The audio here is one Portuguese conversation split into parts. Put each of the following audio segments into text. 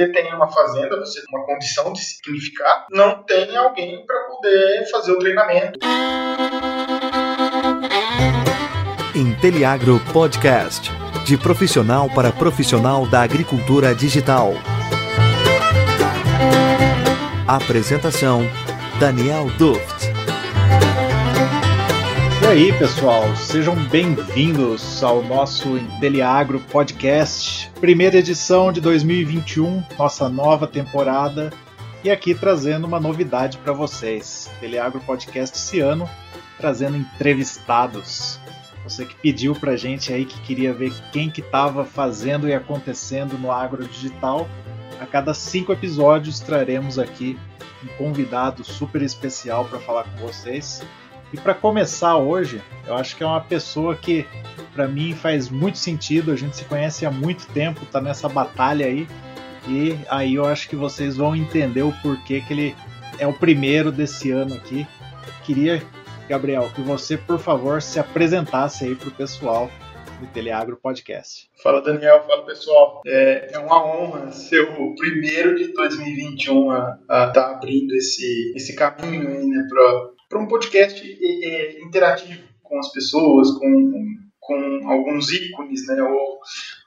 você tem uma fazenda, você tem uma condição de significar, não tem alguém para poder fazer o treinamento. Inteliagro Podcast de profissional para profissional da agricultura digital. Apresentação: Daniel Duft. Aí, pessoal, sejam bem-vindos ao nosso Inteliagro Podcast, primeira edição de 2021, nossa nova temporada, e aqui trazendo uma novidade para vocês. Inteliagro Podcast esse ano, trazendo entrevistados. Você que pediu pra gente aí que queria ver quem que estava fazendo e acontecendo no agro digital, a cada cinco episódios traremos aqui um convidado super especial para falar com vocês. E para começar hoje, eu acho que é uma pessoa que para mim faz muito sentido, a gente se conhece há muito tempo, tá nessa batalha aí. E aí eu acho que vocês vão entender o porquê que ele é o primeiro desse ano aqui. Queria, Gabriel, que você, por favor, se apresentasse aí pro pessoal do Teleagro Podcast. Fala Daniel, fala pessoal. É, é uma honra ser o primeiro de 2021 a estar tá abrindo esse, esse caminho aí, né, para um podcast é, é, interativo com as pessoas, com, com alguns ícones, né? Ou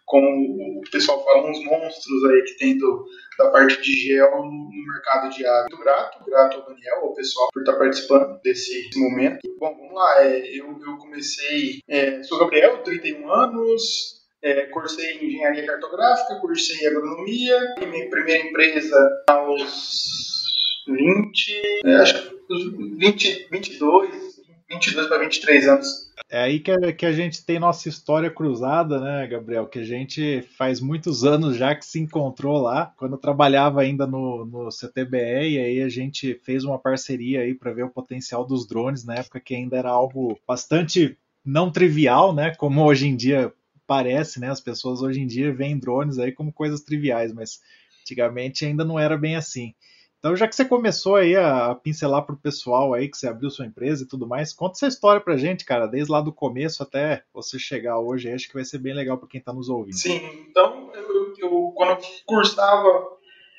como o pessoal fala, uns monstros aí que tem do, da parte de gel no, mercado de água. Muito grato, grato ao Daniel, ao pessoal, por estar participando desse, desse momento. Bom, vamos lá. É, eu, eu comecei, é, sou Gabriel, 31 anos, é, cursei engenharia cartográfica, cursei agronomia, e minha primeira empresa aos 20, é, acho que 20, 22, 22 para 23 anos. É aí que a, que a gente tem nossa história cruzada, né, Gabriel? Que a gente faz muitos anos já que se encontrou lá, quando eu trabalhava ainda no, no CTBE, e aí a gente fez uma parceria aí para ver o potencial dos drones, na época que ainda era algo bastante não trivial, né? Como hoje em dia parece, né? As pessoas hoje em dia veem drones aí como coisas triviais, mas antigamente ainda não era bem assim. Então, já que você começou aí a pincelar para o pessoal aí que você abriu sua empresa e tudo mais, conta essa história para gente, cara, desde lá do começo até você chegar hoje. Acho que vai ser bem legal para quem está nos ouvindo. Sim, então eu, eu, quando eu cursava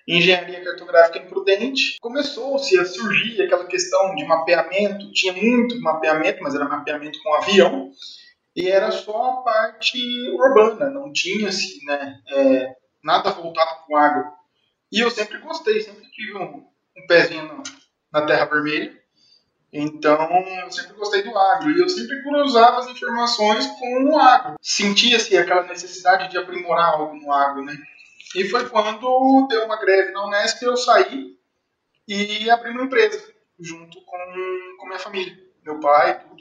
engenharia cartográfica em Prudente, começou-se a surgir aquela questão de mapeamento. Tinha muito mapeamento, mas era mapeamento com avião e era só a parte urbana, não tinha assim, né, é, nada voltado para o agro. E eu sempre gostei, sempre tive um, um pezinho na Terra Vermelha. Então, eu sempre gostei do agro e eu sempre cruzava as informações com o agro. Sentia-se aquela necessidade de aprimorar algo no agro, né? E foi quando deu uma greve na Unesp eu saí e abri uma empresa junto com, com minha família, meu pai, tudo.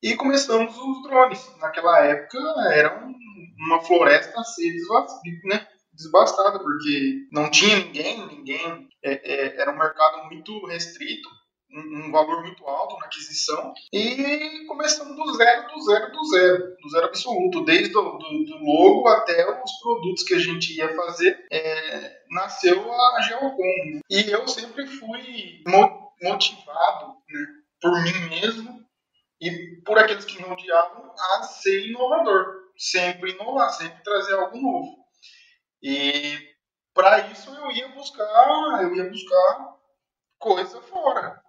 E começamos os drones. Naquela época era um, uma floresta a ser desvastida, né? Desbastada, porque não tinha ninguém, ninguém é, é, era um mercado muito restrito, um, um, valor muito alto na aquisição, e começando do zero, do zero, do zero, do zero absoluto, desde do, do, do logo até os produtos que a gente ia fazer, é, nasceu a Geocom. E eu sempre fui motivado né, por mim mesmo e por aqueles que me odiavam a ser inovador, sempre inovar, sempre trazer algo novo. E para isso eu ia buscar, eu ia buscar coisa fora.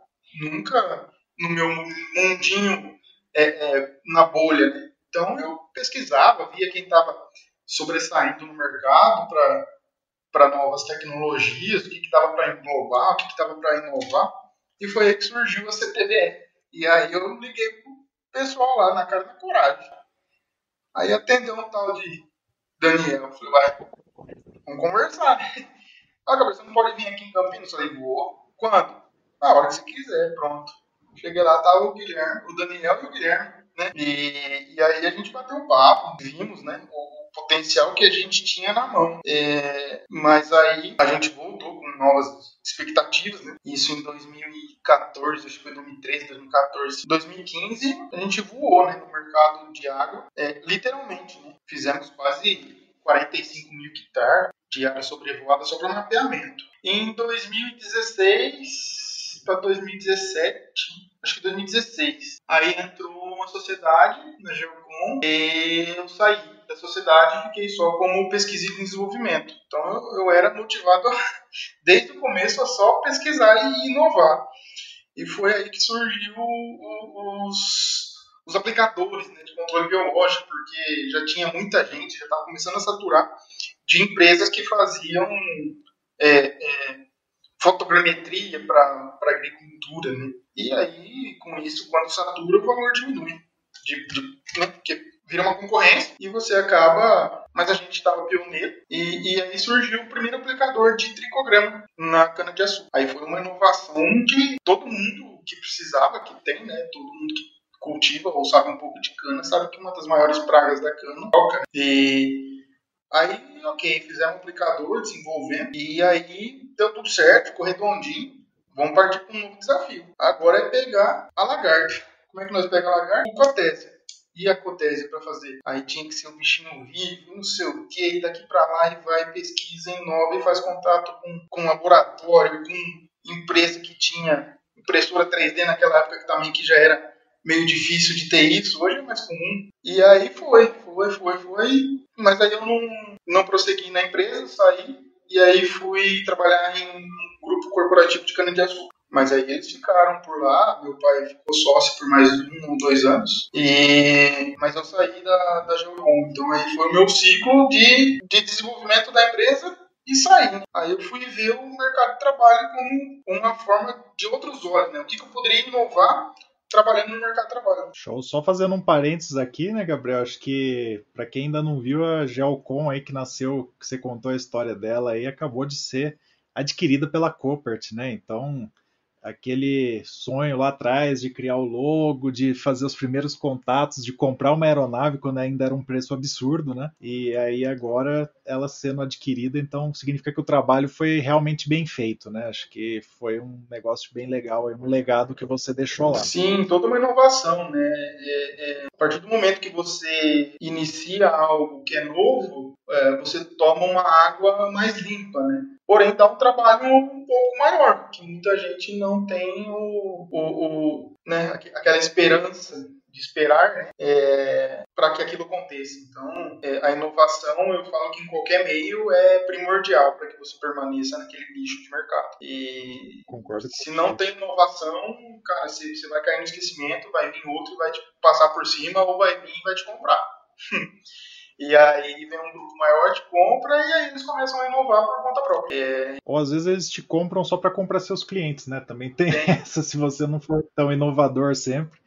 Nunca no meu mundinho é, é, na bolha. Né? Então eu pesquisava, via quem estava sobressaindo no mercado para novas tecnologias, o que estava para englobar, o que estava para inovar. E foi aí que surgiu a CTVE. E aí eu liguei pro pessoal lá na cara da coragem. Aí atendeu um tal de Daniel. Eu falei, vai, Vamos conversar. Ah, Gabriel, você não pode vir aqui em Campinas? Eu falei, vou. Quando? Na hora que você quiser, pronto. Cheguei lá, tava o Guilherme, o Daniel e o Guilherme, né? E, e aí a gente bateu um papo, vimos, né? O potencial que a gente tinha na mão. É, mas aí a gente voltou com novas expectativas, né? Isso em 2014, acho que foi 2013, 2014. 2015, a gente voou, né? No mercado de água, é, literalmente, né? Fizemos quase 45 mil hectares de área sobrevoada só para mapeamento. Em 2016 para 2017, acho que 2016, aí entrou uma sociedade na Geocom e eu saí. da sociedade e fiquei só como pesquisa e desenvolvimento. Então eu, eu era motivado desde o começo a só pesquisar e inovar. E foi aí que surgiu os, os aplicadores né, de controle biológico, porque já tinha muita gente, já estava começando a saturar de empresas que faziam é, é, fotogrametria para agricultura. Né? E aí, com isso, quando satura, o valor diminui. De, de, né? Porque vira uma concorrência e você acaba. Mas a gente estava pioneiro e, e, aí surgiu o primeiro aplicador de tricograma na cana-de-açúcar. Aí foi uma inovação que todo mundo que precisava, que tem, né? Todo mundo que cultiva ou sabe um pouco de cana sabe que uma das maiores pragas da cana é a cana. E aí, ok, fizemos um aplicador, desenvolvendo e aí deu tudo certo, ficou redondinho. Vamos partir para um novo desafio. Agora é pegar a lagarta. Como é que nós pegamos a lagarta? Com cotésia e a cotésia para fazer. Aí tinha que ser um bichinho vivo, não sei o que, daqui para lá e vai, pesquisa, inova e faz contato com, com laboratório, com empresa que tinha impressora 3D naquela época que também que já era meio difícil de ter isso, hoje é mais comum. E aí foi, foi, foi, foi. Mas aí eu não, não prossegui na empresa, saí e aí fui trabalhar em um grupo corporativo de cana-de-açúcar. Mas aí eles ficaram por lá, meu pai ficou sócio por mais um ou dois anos, e... mas eu saí da, da Geocom. Então aí foi o meu ciclo de, de desenvolvimento da empresa e saí. Aí eu fui ver o mercado de trabalho como uma forma de outros olhos, né? O que, eu poderia inovar trabalhando no mercado de trabalho. Show. Só fazendo um parênteses aqui, né, Gabriel? Acho que para quem ainda não viu a Geocom aí que nasceu, que você contou a história dela aí, acabou de ser adquirida pela Copert, né? Então aquele sonho lá atrás de criar o logo, de fazer os primeiros contatos, de comprar uma aeronave quando ainda era um preço absurdo, né? E aí agora ela sendo adquirida, então significa que o trabalho foi realmente bem feito, né? Acho que foi um negócio bem legal, um legado que você deixou lá. Sim, toda uma inovação, né? É, é, a partir do momento que você inicia algo que é novo, é, você toma uma água mais limpa, né? Porém, dá um trabalho um pouco maior, porque muita gente não tem o, o, o né, aquela esperança de esperar né, é, para que aquilo aconteça. Então, é, a inovação, eu falo que em qualquer meio é primordial para que você permaneça naquele nicho de mercado. E Concordo se não tem inovação, cara, você, você vai cair no esquecimento, vai vir outro e vai te passar por cima, ou vai vir e vai te comprar. E aí vem um grupo maior de compra e aí eles começam a inovar por conta própria. É... Ou às vezes eles te compram só para comprar seus clientes, né? Também tem, essa, se você não for tão inovador sempre,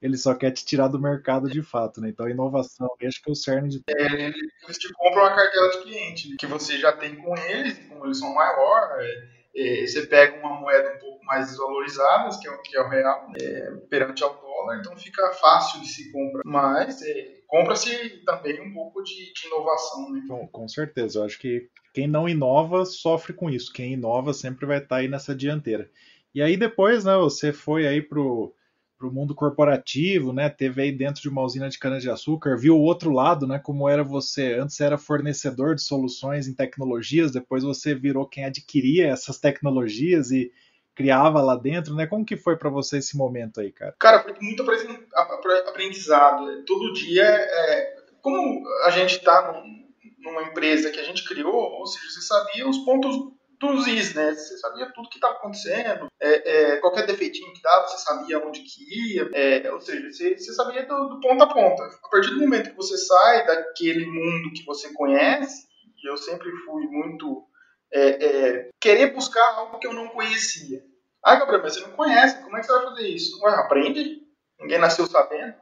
ele só quer te tirar do mercado de fato, né? Então a inovação, acho que é o cerne de tudo. É, eles te compram a cartela de cliente, né? que você já tem com eles, como eles são maior, é, é, você pega uma moeda um pouco mais desvalorizada, que é, que é o real, é, perante ao dólar, então fica fácil de se comprar. Mas compra-se também um pouco de, de inovação. Né? Bom, com certeza. Eu acho que quem não inova sofre com isso. Quem inova sempre vai estar aí nessa dianteira. E aí depois, né, você foi aí pro, pro mundo corporativo, né, teve aí dentro de uma usina de cana-de-açúcar, viu o outro lado, né, como era você, antes era fornecedor de soluções em tecnologias, depois você virou quem adquiria essas tecnologias e criava lá dentro, né? Como que foi para você esse momento aí, cara? Cara, foi muito aprendizado. Todo dia, é, como a gente está numa empresa que a gente criou, ou seja, você sabia os pontos dos is, né? Você sabia tudo que estava acontecendo, é, é, qualquer defeitinho que dava, você sabia onde que ia, é, ou seja, você, você sabia do, do, ponto a ponta. A partir do momento que você sai daquele mundo que você conhece, e eu sempre fui muito é, é, querer buscar algo que eu não conhecia. Ah, Gabriel, mas você não conhece, como é que você vai fazer isso? Ué, aprende, ninguém nasceu sabendo.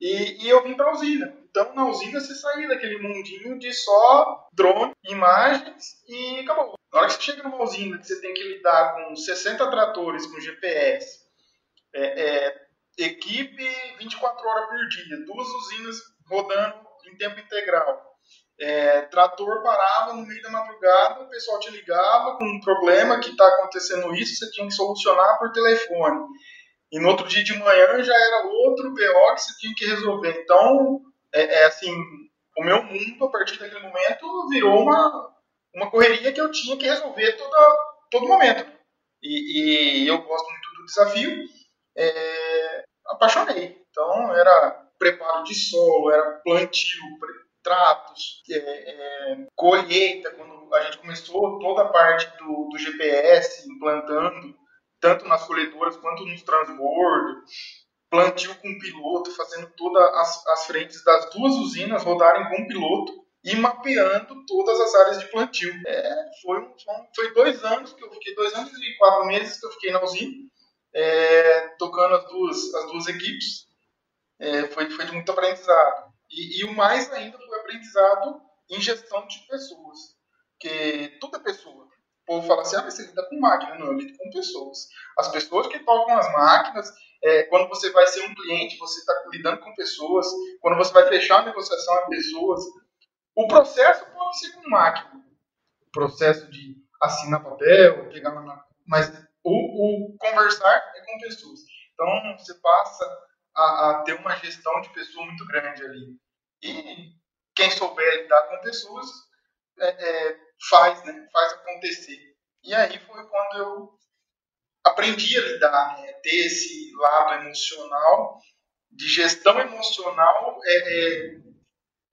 E, e eu vim para a usina. Então, na usina, você saía daquele mundinho de só drone, imagens e acabou. Na hora que você chega numa usina, que você tem que lidar com 60 tratores com GPS, é, é, equipe 24 horas por dia, duas usinas rodando em tempo integral, é, trator parava no meio da madrugada, o pessoal te ligava com um problema que está acontecendo isso, você tinha que solucionar por telefone. E no outro dia de manhã já era outro BO que você tinha que resolver. Então, é, é assim, o meu mundo, a partir daquele momento, virou uma, uma correria que eu tinha que resolver toda, todo momento. E, e eu gosto muito do desafio, é, apaixonei. Então, era preparo de solo, era plantio, tratos, é, é, colheita, quando a gente começou toda a parte do, do GPS implantando, tanto nas colhedoras quanto nos transbordos, plantio com piloto, fazendo todas as, as frentes das duas usinas rodarem com piloto e mapeando todas as áreas de plantio. É, foi, foi dois anos que eu fiquei, dois anos e quatro meses que eu fiquei na usina, é, tocando as duas, as duas equipes. É, foi, foi de muito aprendizado. E, e, o mais ainda foi aprendizado em gestão de pessoas. Porque toda pessoa, o povo fala assim, ah, mas você lida com máquina. Não, eu lido com pessoas. As pessoas que tocam as máquinas, é, quando você vai ser um cliente, você está lidando com pessoas. Quando você vai fechar a negociação, é pessoas. O processo pode ser com máquina. O processo de assinar papel, pegar na. Mas o, o conversar é com pessoas. Então, você passa a, a, ter uma gestão de pessoa muito grande ali. E quem souber lidar com pessoas é, é, faz, né? Faz acontecer. E aí foi quando eu aprendi a lidar, né? Ter esse lado emocional, de gestão emocional, é, é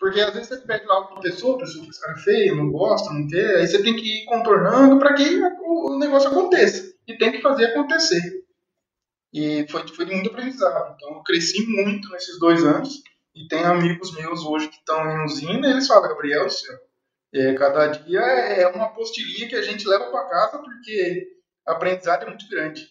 porque às vezes você pede lá uma pessoa, a pessoa fica cara feia, não gosta, não quer, aí você tem que ir contornando para que o negócio aconteça. E tem que fazer acontecer. E foi, foi muito aprendizado. Então eu cresci muito nesses dois anos. E tem amigos meus hoje que estão em usina e eles falam, Gabriel, céu, é, cada dia é uma apostilinha que a gente leva para casa porque a aprendizado é muito grande.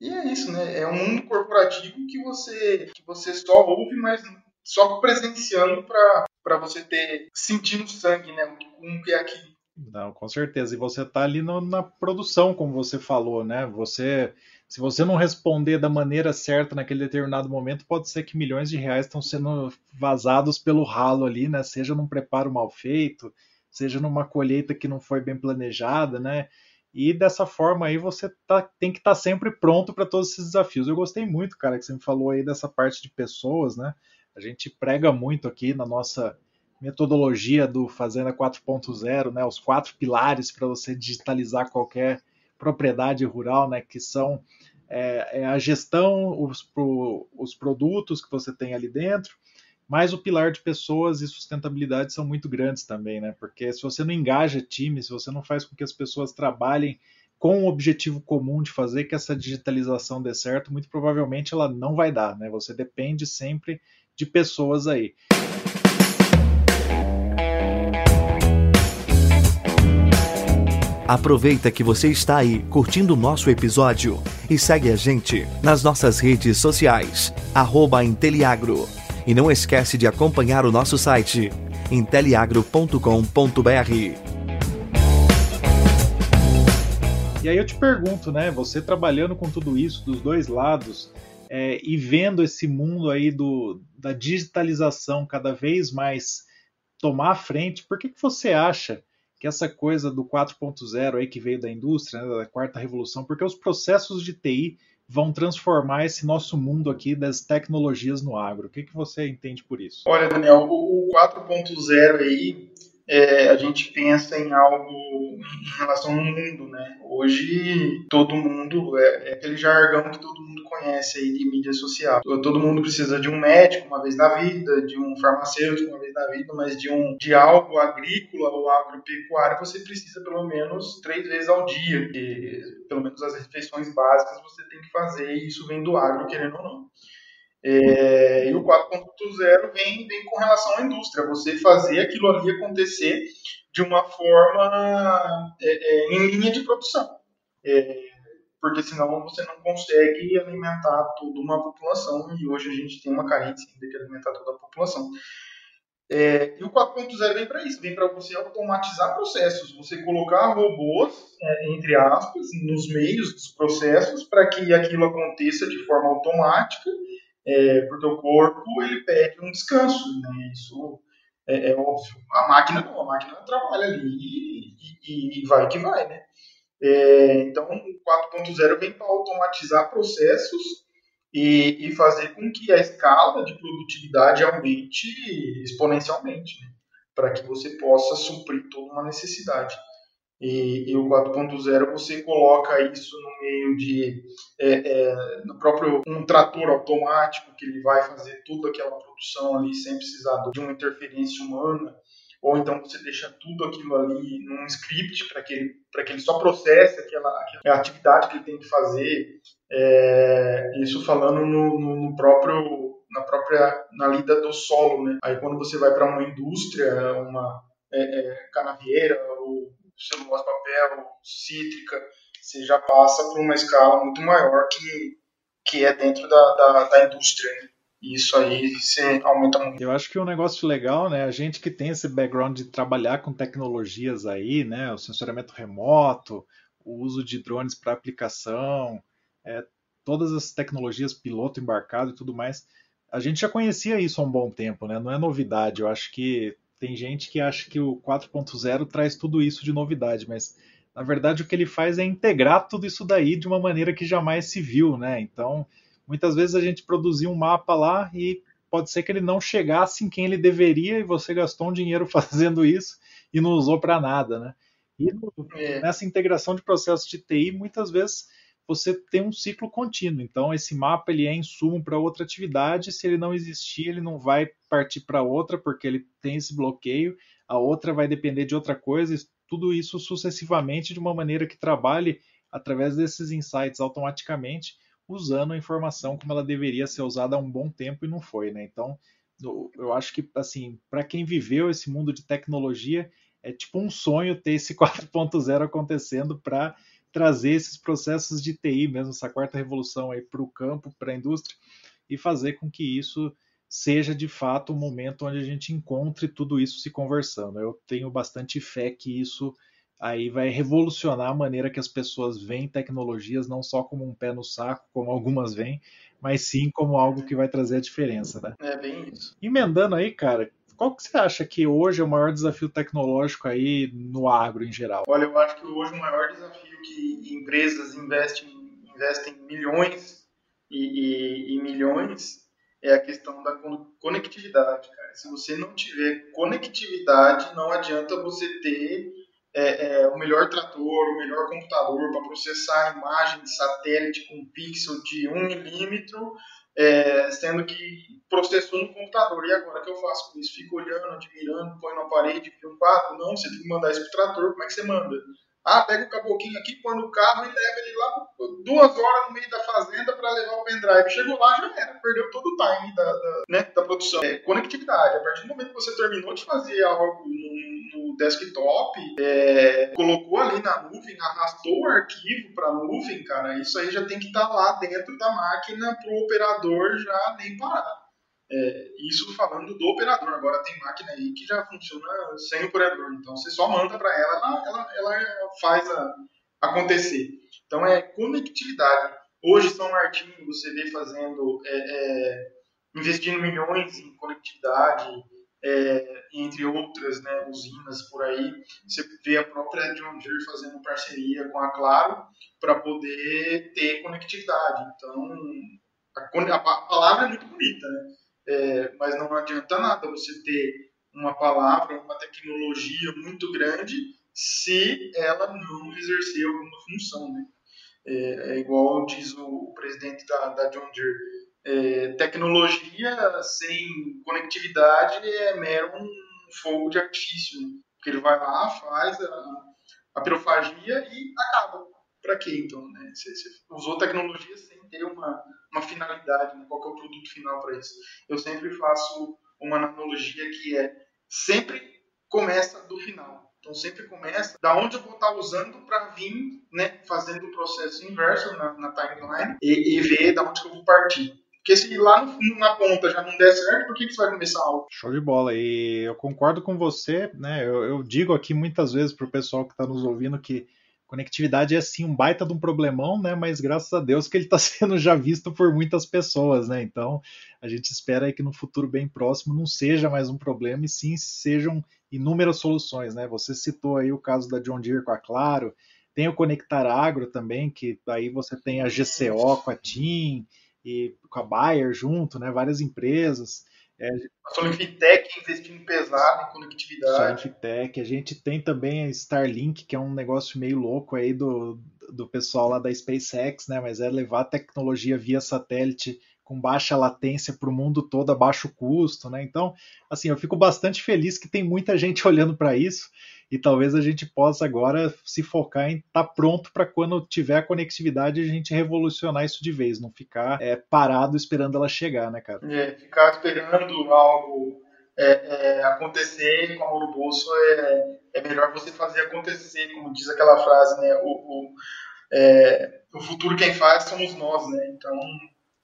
E é isso, né? É um mundo corporativo que você, que você só ouve, mas só presenciando para você ter, sentindo sangue, né? O que é aquilo. Não, com certeza. E você está ali no, na produção, como você falou, né? Você, se você não responder da maneira certa naquele determinado momento, pode ser que milhões de reais estão sendo vazados pelo ralo ali, né? Seja num preparo mal feito, seja numa colheita que não foi bem planejada, né? E dessa forma aí você tá, tem que estar tá sempre pronto para todos esses desafios. Eu gostei muito, cara, que você me falou aí dessa parte de pessoas, né? A gente prega muito aqui na nossa metodologia do Fazenda 4.0, né, os quatro pilares para você digitalizar qualquer propriedade rural, né, que são é, é a gestão, os, pro, os produtos que você tem ali dentro, mas o pilar de pessoas e sustentabilidade são muito grandes também, né? Porque se você não engaja time, se você não faz com que as pessoas trabalhem com o objetivo comum de fazer que essa digitalização dê certo, muito provavelmente ela não vai dar, né? Você depende sempre de pessoas aí. Aproveita que você está aí curtindo o nosso episódio e segue a gente nas nossas redes sociais, arroba Inteliagro. E não esquece de acompanhar o nosso site, inteliagro.com.br. E aí eu te pergunto, né? Você trabalhando com tudo isso dos dois lados, é, e vendo esse mundo aí do, da digitalização cada vez mais tomar a frente, por que, que você acha que essa coisa do 4.0 aí que veio da indústria, né, da quarta revolução, porque os processos de TI vão transformar esse nosso mundo aqui das tecnologias no agro. O que, que você entende por isso? Olha, Daniel, o 4.0 aí é, a gente pensa em algo em relação ao mundo, né? Hoje todo mundo é, é, aquele jargão que todo mundo conhece aí de mídia social. Todo mundo precisa de um médico uma vez na vida, de um farmacêutico uma vez na vida, mas de um de algo agrícola ou agropecuário você precisa pelo menos três vezes ao dia, pelo menos as refeições básicas você tem que fazer e isso vem do agro querendo ou não. É, e o 4.0 vem, vem com relação à indústria, você fazer aquilo ali acontecer de uma forma é, é, em linha de produção. É, porque senão você não consegue alimentar toda uma população, e hoje a gente tem uma carência de alimentar toda a população. É, e o 4.0 vem para isso, vem para você automatizar processos, você colocar robôs, é, entre aspas, nos meios dos processos para que aquilo aconteça de forma automática é, porque o corpo ele pede um descanso, né? Isso é, é, óbvio. A máquina não, a máquina trabalha ali e, e, e vai que vai, né? É, então, o 4.0 vem para automatizar processos e, e, fazer com que a escala de produtividade aumente exponencialmente, né? para que você possa suprir toda uma necessidade. E, e o 4.0 você coloca isso no meio de é, é, no próprio um trator automático que ele vai fazer toda aquela produção ali sem precisar de uma interferência humana ou então você deixa tudo aquilo ali num script para que, ele, que ele só processe aquela, aquela atividade que ele tem que fazer. É, isso falando no, no, no, próprio na própria na lida do solo, né? Aí quando você vai para uma indústria, uma é, é, canavieira ou celulose papel, cítrica, você já passa por uma escala muito maior que que é dentro da, da, da indústria. Né? isso aí você aumenta muito. Eu acho que um negócio legal, né? A gente que tem esse background de trabalhar com tecnologias aí, né? O sensoramento remoto, o uso de drones para aplicação, é, todas as tecnologias piloto embarcado e tudo mais. A gente já conhecia isso há um bom tempo, né? Não é novidade. Eu acho que tem gente que acha que o 4.0 traz tudo isso de novidade, mas na verdade o que ele faz é integrar tudo isso daí de uma maneira que jamais se viu, né? Então Muitas vezes a gente produzia um mapa lá e pode ser que ele não chegasse em quem ele deveria e você gastou um dinheiro fazendo isso e não usou para nada, né? E é. nessa integração de processos de TI, muitas vezes você tem um ciclo contínuo. Então, esse mapa ele é insumo para outra atividade. Se ele não existir, ele não vai partir para outra, porque ele tem esse bloqueio. A outra vai depender de outra coisa. Tudo isso sucessivamente de uma maneira que trabalhe através desses insights automaticamente usando a informação como ela deveria ser usada há um bom tempo e não foi, né? Então, eu acho que, assim, para quem viveu esse mundo de tecnologia, é tipo um sonho ter esse 4.0 acontecendo para trazer esses processos de TI, mesmo essa quarta revolução aí para o campo, para a indústria, e fazer com que isso seja de fato o momento onde a gente encontre tudo isso se conversando. Eu tenho bastante fé que isso aí vai revolucionar a maneira que as pessoas veem tecnologias, não só como um pé no saco, como algumas veem, mas sim como algo que vai trazer a diferença, né? É bem isso. Emendando aí, cara, qual que você acha que hoje é o maior desafio tecnológico aí no agro em geral? Olha, eu acho que hoje o maior desafio que empresas investem, investem milhões e, e, e milhões é a questão da conectividade, cara. Se você não tiver conectividade, não adianta você ter é, é, o melhor trator, o melhor computador para processar a imagem de satélite com pixel de 1 milímetro, é, sendo que processou no computador. E agora o que eu faço com isso? Fico olhando, admirando, põe na parede, cria um quadro? Não, você tem que mandar isso para o trator. Como é que você manda? Ah, pega o caboquinho aqui, põe no carro e leva ele lá duas horas no meio da fazenda para levar o pendrive. Chegou lá, já era, perdeu todo o time da, da, né, da produção. É, conectividade. A partir do momento que você terminou de fazer algo no, no desktop, é, colocou ali na nuvem, arrastou o arquivo para nuvem, cara, isso aí já tem que estar tá lá dentro da máquina para o operador já nem parar. É, isso falando do operador. Agora tem máquina aí que já funciona sem operador. Então você só manda para ela, ela, ela, ela faz a, acontecer. Então é conectividade. Hoje São Martinho você vê fazendo, é, é, investindo milhões em conectividade, é, entre outras né, usinas por aí. Você vê a própria John Deere fazendo parceria com a Claro para poder ter conectividade. Então a, a palavra é muito bonita, né? É, mas não adianta nada você ter uma palavra, uma tecnologia muito grande se ela não exercer alguma função, né? É, é igual diz o, presidente da, da John Deere, é, tecnologia sem conectividade é mero um fogo de artifício, né? porque ele vai lá, faz a, a pirofagia e acaba. Para quê, então? Né? Você, você usou tecnologia sem ter uma, uma finalidade, né? qual é o produto final para isso. Eu sempre faço uma analogia que é sempre começa do final. Então sempre começa da onde eu vou estar usando para vir, né, fazendo o processo inverso na, na timeline e, e, ver da onde eu vou partir. Porque se lá no, na ponta já não der certo, por que, que você vai começar algo? Show de bola. E eu concordo com você, né? Eu, eu digo aqui muitas vezes para o pessoal que está nos ouvindo que conectividade é sim um baita de um problemão, né? Mas graças a Deus que ele está sendo já visto por muitas pessoas, né? Então a gente espera que no futuro bem próximo não seja mais um problema e sim sejam inúmeras soluções, né? Você citou aí o caso da John Deere com a Claro, tem o Conectar Agro também, que aí você tem a GCO com a TIM e com a Bayer junto, né? Várias empresas. É, a Solifitec investindo pesado em conectividade. Solifitec, a gente tem também a Starlink, que é um negócio meio louco aí do, do pessoal lá da SpaceX, né? Mas é levar tecnologia via satélite com baixa latência para o mundo todo a baixo custo, né? Então, assim, eu fico bastante feliz que tem muita gente olhando para isso e talvez a gente possa agora se focar em estar tá pronto para quando tiver a conectividade a gente revolucionar isso de vez, não ficar é, parado esperando ela chegar, né, cara? É, ficar esperando algo é, é, acontecer com a mão no bolso é, é melhor você fazer acontecer, como diz aquela frase, né? O, o, é, o futuro quem faz somos nós, né? Então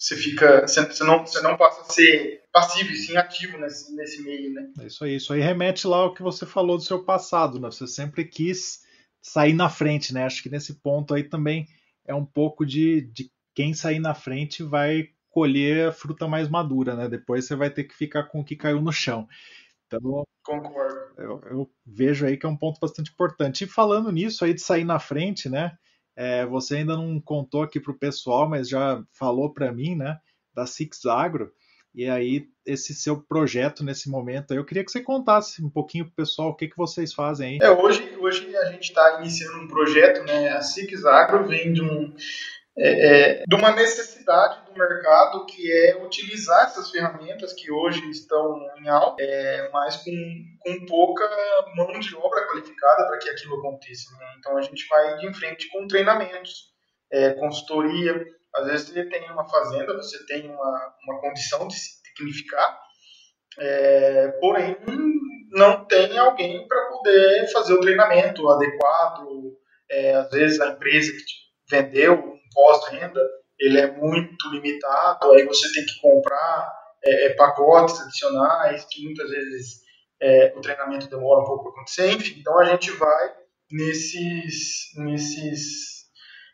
você fica, você não, você não passa a ser passivo, sim ativo nesse, nesse meio, né? É isso aí, isso aí remete lá ao que você falou do seu passado, né? Você sempre quis sair na frente, né? Acho que nesse ponto aí também é um pouco de, de quem sair na frente vai colher a fruta mais madura, né? Depois você vai ter que ficar com o que caiu no chão. Então, Concordo. Eu, eu vejo aí que é um ponto bastante importante. E falando nisso aí de sair na frente, né? É, você ainda não contou aqui para o pessoal, mas já falou para mim, né, da Six Agro. E aí, esse seu projeto nesse momento, eu queria que você contasse um pouquinho para o pessoal o que, que vocês fazem aí. É, hoje, hoje a gente está iniciando um projeto, né? A Six Agro vem de um, é, é, de uma necessidade do mercado que é utilizar essas ferramentas que hoje estão em alta, é, mas com, com pouca mão de obra qualificada para que aquilo aconteça. Né? Então a gente vai de frente com treinamentos, é, consultoria. Às vezes você tem uma fazenda, você tem uma, uma condição de se tecnificar, é, porém não tem alguém para poder fazer o treinamento adequado. Às vezes a empresa que vendeu pós-renda, ele é muito limitado, aí você tem que comprar é, é, pacotes adicionais, que muitas vezes é, o treinamento demora um pouco para acontecer, enfim, então a gente vai nesses, nesses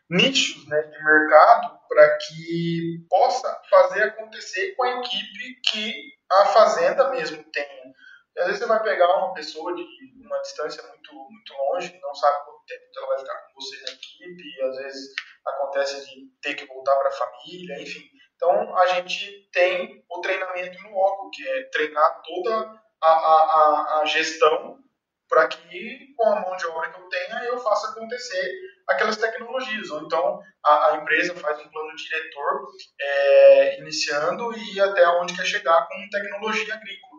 nichos né, de mercado para que possa fazer acontecer com a equipe que a fazenda mesmo tenha. E às vezes você vai pegar uma pessoa de uma distância muito, muito longe, não sabe quanto tempo ela vai ficar com você na equipe, às vezes acontece de ter que voltar para a família, enfim. Então, a gente tem o treinamento no loco, que é treinar toda a, a, a gestão para que, com a mão de obra que eu tenha, eu faça acontecer aquelas tecnologias. Ou então, a, a empresa faz um plano diretor é, iniciando e até onde quer chegar com tecnologia agrícola.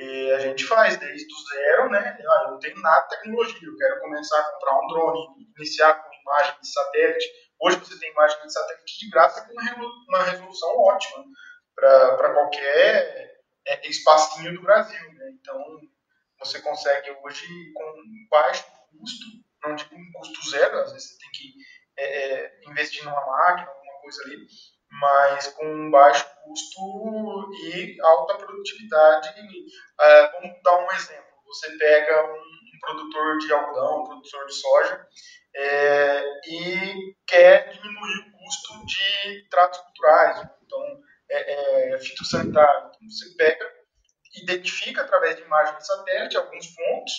E a gente faz desde o zero, né? Ah, eu não tenho nada de tecnologia, eu quero começar a comprar um drone, iniciar com imagem de satélite, Hoje você tem imagem de satélite de graça com uma resolução ótima para qualquer é, espacinho do Brasil. Né? Então, você consegue hoje, com baixo custo, não digo um custo zero, às vezes você tem que é, é, investir numa máquina, alguma coisa ali, mas com baixo custo e alta produtividade. É, vamos dar um exemplo. Você pega um, um produtor de algodão, um produtor de soja, é, e quer diminuir o custo de tratos culturais, então é, é, fitossanitário. Então, você pega, identifica através de imagem de satélite alguns pontos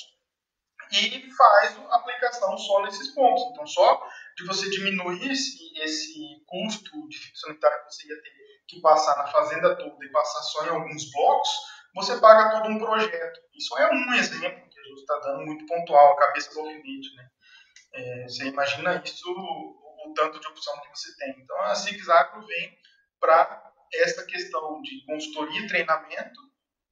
e faz a aplicação só nesses pontos. Então, só de você diminuir esse, esse custo de fitossanitário que você ia ter que passar na fazenda toda e passar só em alguns blocos, você paga todo um projeto. Isso é um exemplo que a gente está dando muito pontual, a cabeça do limite, né? É, você imagina isso, o, o, tanto de opção que você tem. Então, a Zigzag vem para essa questão de consultoria e treinamento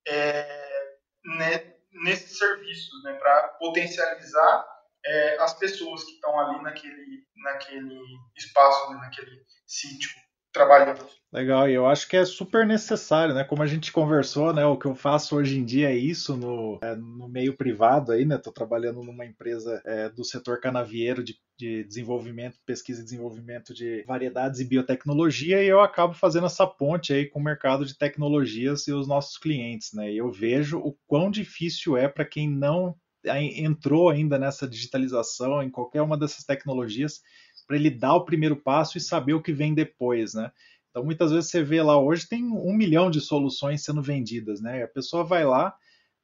é, né, nesses serviços, né, para potencializar é, as pessoas que estão ali naquele, naquele espaço, né, naquele sítio trabalhando. Legal, e eu acho que é super necessário, né? Como a gente conversou, né? O que eu faço hoje em dia é isso no, é, no meio privado aí, né? Estou trabalhando numa empresa é, do setor canavieiro de, de desenvolvimento, pesquisa e desenvolvimento de variedades e biotecnologia, e eu acabo fazendo essa ponte aí com o mercado de tecnologias e os nossos clientes, né? E eu vejo o quão difícil é para quem não entrou ainda nessa digitalização em qualquer uma dessas tecnologias para ele dar o primeiro passo e saber o que vem depois, né? Então, muitas vezes você vê lá, hoje tem um milhão de soluções sendo vendidas, né? A pessoa vai lá,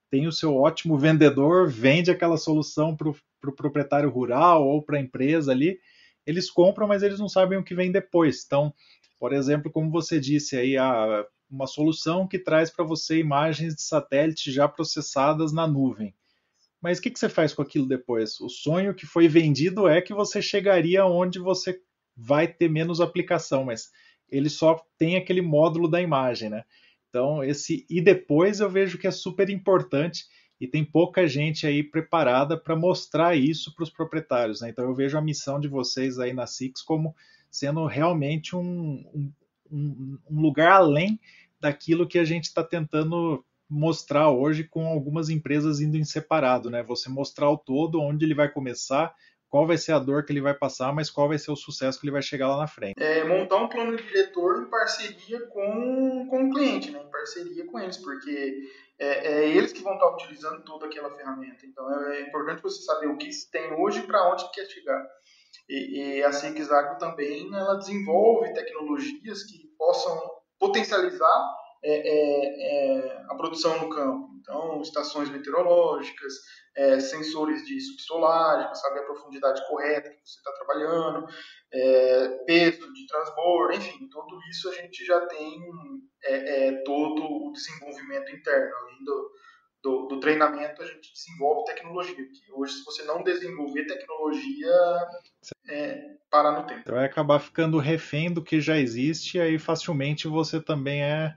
tem o seu ótimo vendedor, vende aquela solução para o pro proprietário rural ou para a empresa ali, eles compram, mas eles não sabem o que vem depois. Então, por exemplo, como você disse aí, ah, uma solução que traz para você imagens de satélite já processadas na nuvem. Mas o que, que você faz com aquilo depois? O sonho que foi vendido é que você chegaria onde você vai ter menos aplicação, mas ele só tem aquele módulo da imagem, né? Então, esse e depois eu vejo que é super importante e tem pouca gente aí preparada para mostrar isso para os proprietários. Né? Então, eu vejo a missão de vocês aí na Six como sendo realmente um, um, um lugar além daquilo que a gente está tentando mostrar hoje com algumas empresas indo em separado, né? Você mostrar o todo, onde ele vai começar, qual vai ser a dor que ele vai passar, mas qual vai ser o sucesso que ele vai chegar lá na frente. É, montar um plano diretor em parceria com, com o cliente, né? em parceria com eles, porque é, é eles que vão estar utilizando toda aquela ferramenta. Então é, é importante você saber o que tem hoje e para onde quer chegar. E, e a Six Agro também ela desenvolve tecnologias que possam potencializar é, é, é, a produção no campo. Então, estações meteorológicas, é, sensores de subsolagem, para saber a profundidade correta que você está trabalhando, é, peso de transbordo, enfim, tudo isso a gente já tem é, todo o desenvolvimento interno. Além do, do, do, treinamento, a gente desenvolve tecnologia. Porque hoje, se você não desenvolver tecnologia, parar no tempo. Então vai acabar ficando refém do que já existe, e aí facilmente você também é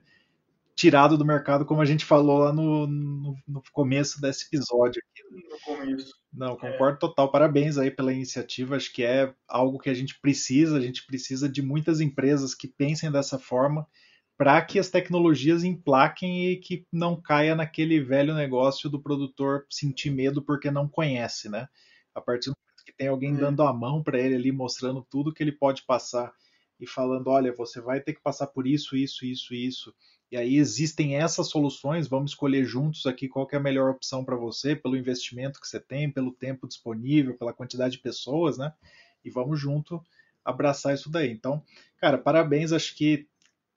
tirado do mercado, como a gente falou lá no, no, no começo desse episódio. No começo. Não, concordo é. total. Parabéns aí pela iniciativa. Acho que é algo que a gente precisa. A gente precisa de muitas empresas que pensem dessa forma para que as tecnologias emplaquem e que não caia naquele velho negócio do produtor sentir medo porque não conhece, né? A partir do momento que tem alguém é. dando a mão para ele ali, mostrando tudo que ele pode passar e falando, olha, você vai ter que passar por isso, isso, isso, isso e aí existem essas soluções, vamos escolher juntos aqui qual é a melhor opção para você, pelo investimento que você tem, pelo tempo disponível, pela quantidade de pessoas, né? E vamos junto abraçar isso daí. Então, cara, parabéns, acho que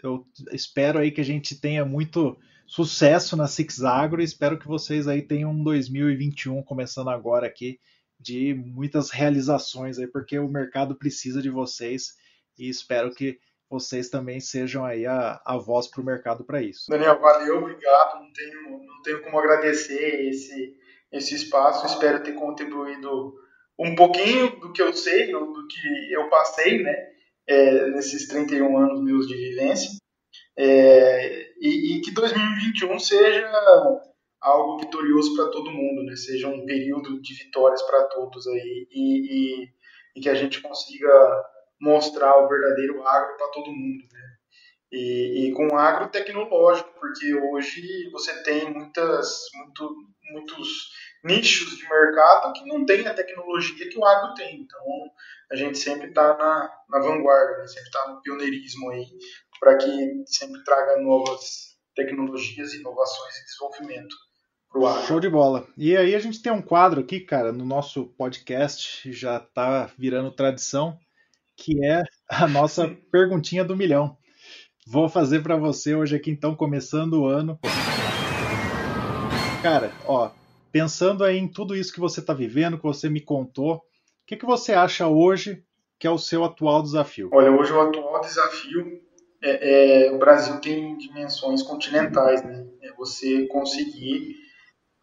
eu espero aí que a gente tenha muito sucesso na Six Agro, espero que vocês aí tenham um 2021 começando agora aqui de muitas realizações aí, porque o mercado precisa de vocês e espero que vocês também sejam aí a, a voz para o mercado para isso. Daniel, valeu, obrigado. Não tenho, não tenho como agradecer esse, esse espaço. Espero ter contribuído um pouquinho do que eu sei, do que eu passei, né, é, nesses 31 anos meus de vivência. É, e, e, que 2021 seja algo vitorioso para todo mundo, né? Seja um período de vitórias para todos aí e, e, e que a gente consiga mostrar o verdadeiro agro para todo mundo, né? E, e, com agro tecnológico, porque hoje você tem muitas, muito, muitos nichos de mercado que não tem a tecnologia que o agro tem. Então, a gente sempre está na, na vanguarda, né? sempre está no pioneirismo aí, para que sempre traga novas tecnologias, inovações e desenvolvimento. Show de bola. E aí a gente tem um quadro aqui, cara, no nosso podcast, já está virando tradição, que é a nossa perguntinha do milhão. Vou fazer para você hoje aqui, então, começando o ano. Cara, ó, pensando aí em tudo isso que você está vivendo, que você me contou, o que, que você acha hoje que é o seu atual desafio? Olha, hoje o atual desafio é, é o Brasil tem dimensões continentais, né? É você conseguir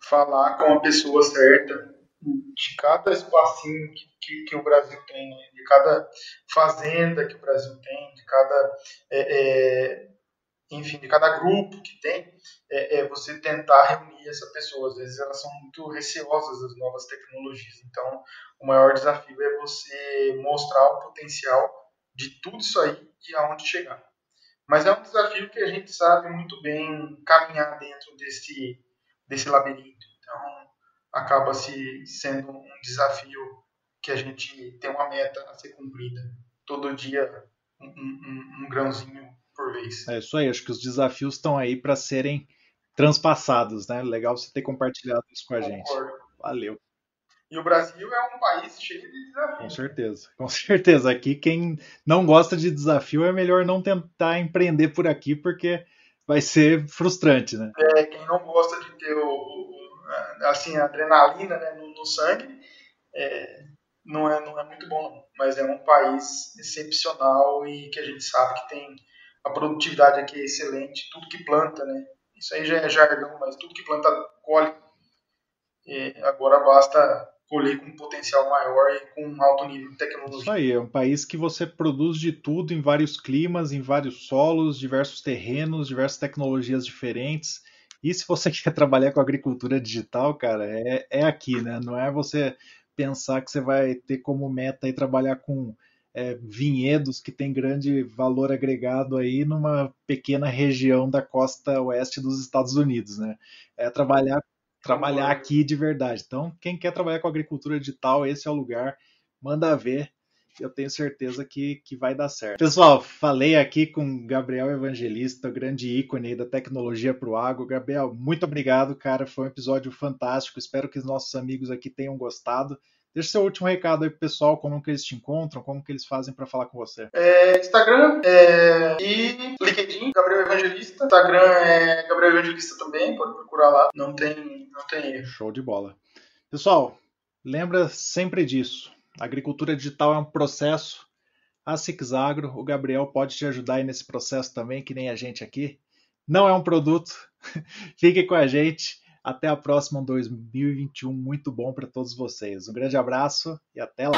falar com a pessoa certa de cada espacinho que, que, que o Brasil tem, né? de cada fazenda que o Brasil tem, de cada, é, é, enfim, de cada grupo que tem, é, é, você tentar reunir essa pessoa. Às vezes elas são muito receosas das novas tecnologias. Então, o maior desafio é você mostrar o potencial de tudo isso aí e aonde chegar. Mas é um desafio que a gente sabe muito bem caminhar dentro desse, desse labirinto. Então, acaba se sendo um desafio que a gente tem uma meta a ser cumprida. Todo dia um, um, um grãozinho por vez. É isso aí, acho que os desafios estão aí para serem transpassados, né? Legal você ter compartilhado isso com a Concordo. gente. Valeu. E o Brasil é um país cheio de desafios. Com certeza, com certeza. Aqui quem não gosta de desafio é melhor não tentar empreender por aqui, porque vai ser frustrante, né? É, quem não gosta de ter o, assim, adrenalina né, no, no sangue, é, não, é, não é muito bom, mas é um país excepcional e que a gente sabe que tem a produtividade aqui é excelente, tudo que planta, né? Isso aí já é jargão, mas tudo que planta colhe. Agora basta colher com um potencial maior e com um alto nível de tecnologia. Isso aí, é um país que você produz de tudo em vários climas, em vários solos, diversos terrenos, diversas tecnologias diferentes. E se você quer trabalhar com agricultura digital, cara, é, é aqui, né? Não é você pensar que você vai ter como meta aí trabalhar com é, vinhedos que tem grande valor agregado aí numa pequena região da costa oeste dos Estados Unidos, né? É trabalhar trabalhar aqui de verdade. Então, quem quer trabalhar com agricultura digital, esse é o lugar. Manda ver. Eu tenho certeza que, que vai dar certo. Pessoal, falei aqui com Gabriel Evangelista, grande ícone da tecnologia para o agro. Gabriel, muito obrigado, cara. Foi um episódio fantástico. Espero que os nossos amigos aqui tenham gostado. Deixa seu último recado aí pro pessoal, como que eles te encontram, como que eles fazem para falar com você. É, Instagram é, e LinkedIn, Gabriel Evangelista. Instagram é Gabriel Evangelista também, pode procurar lá. Não tem, não tem erro. Show de bola. Pessoal, lembra sempre disso. Agricultura digital é um processo. A Sixagro, o Gabriel pode te ajudar aí nesse processo também, que nem a gente aqui. Não é um produto. Fique com a gente. Até a próxima 2021, muito bom para todos vocês. Um grande abraço e até lá.